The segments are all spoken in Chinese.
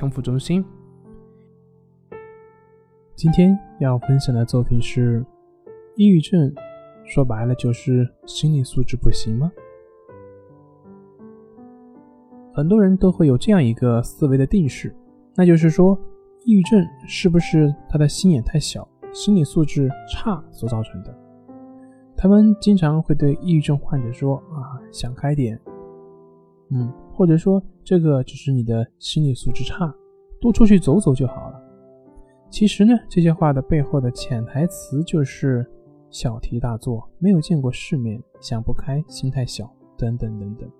康复中心。今天要分享的作品是：抑郁症，说白了就是心理素质不行吗？很多人都会有这样一个思维的定式，那就是说，抑郁症是不是他的心眼太小，心理素质差所造成的？他们经常会对抑郁症患者说：“啊，想开点。”嗯。或者说，这个只是你的心理素质差，多出去走走就好了。其实呢，这些话的背后的潜台词就是小题大做，没有见过世面，想不开，心太小，等等等等。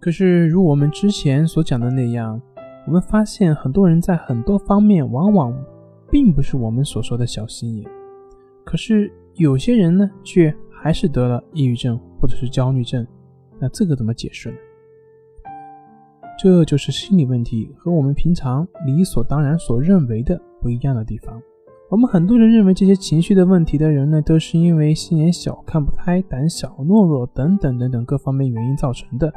可是，如我们之前所讲的那样，我们发现很多人在很多方面往往并不是我们所说的小心眼，可是有些人呢，却还是得了抑郁症或者是焦虑症。那这个怎么解释呢？这就是心理问题和我们平常理所当然所认为的不一样的地方。我们很多人认为这些情绪的问题的人呢，都是因为心眼小、看不开、胆小、懦弱等等等等各方面原因造成的。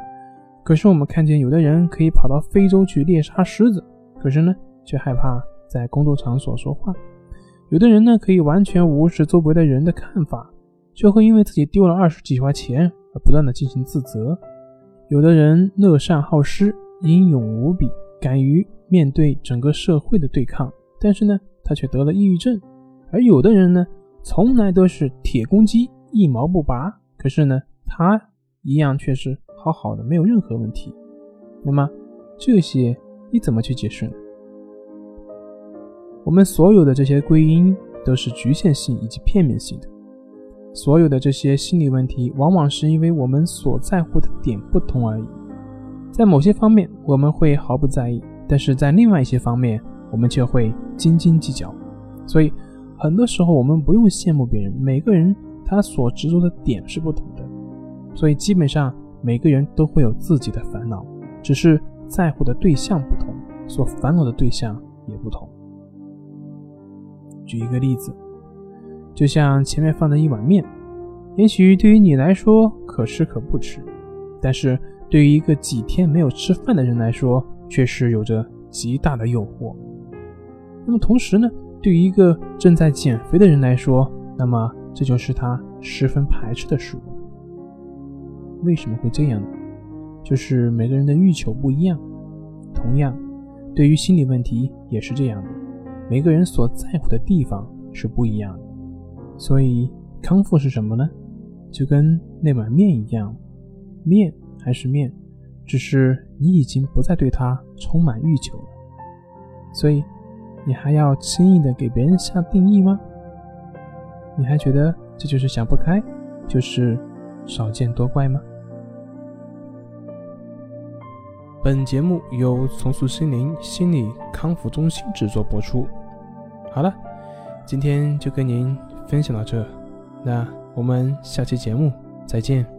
可是我们看见有的人可以跑到非洲去猎杀狮子，可是呢，却害怕在工作场所说话；有的人呢，可以完全无视周围的人的看法，却会因为自己丢了二十几块钱。不断的进行自责，有的人乐善好施，英勇无比，敢于面对整个社会的对抗，但是呢，他却得了抑郁症；而有的人呢，从来都是铁公鸡，一毛不拔，可是呢，他一样却是好好的，没有任何问题。那么这些你怎么去解释呢？我们所有的这些归因都是局限性以及片面性的。所有的这些心理问题，往往是因为我们所在乎的点不同而已。在某些方面，我们会毫不在意；但是在另外一些方面，我们却会斤斤计较。所以，很多时候我们不用羡慕别人，每个人他所执着的点是不同的。所以，基本上每个人都会有自己的烦恼，只是在乎的对象不同，所烦恼的对象也不同。举一个例子。就像前面放的一碗面，也许对于你来说可吃可不吃，但是对于一个几天没有吃饭的人来说，却是有着极大的诱惑。那么同时呢，对于一个正在减肥的人来说，那么这就是他十分排斥的食物。为什么会这样呢？就是每个人的欲求不一样。同样，对于心理问题也是这样的，每个人所在乎的地方是不一样的。所以，康复是什么呢？就跟那碗面一样，面还是面，只是你已经不再对它充满欲求了。所以，你还要轻易的给别人下定义吗？你还觉得这就是想不开，就是少见多怪吗？本节目由重塑心灵心理康复中心制作播出。好了，今天就跟您。分享到这，那我们下期节目再见。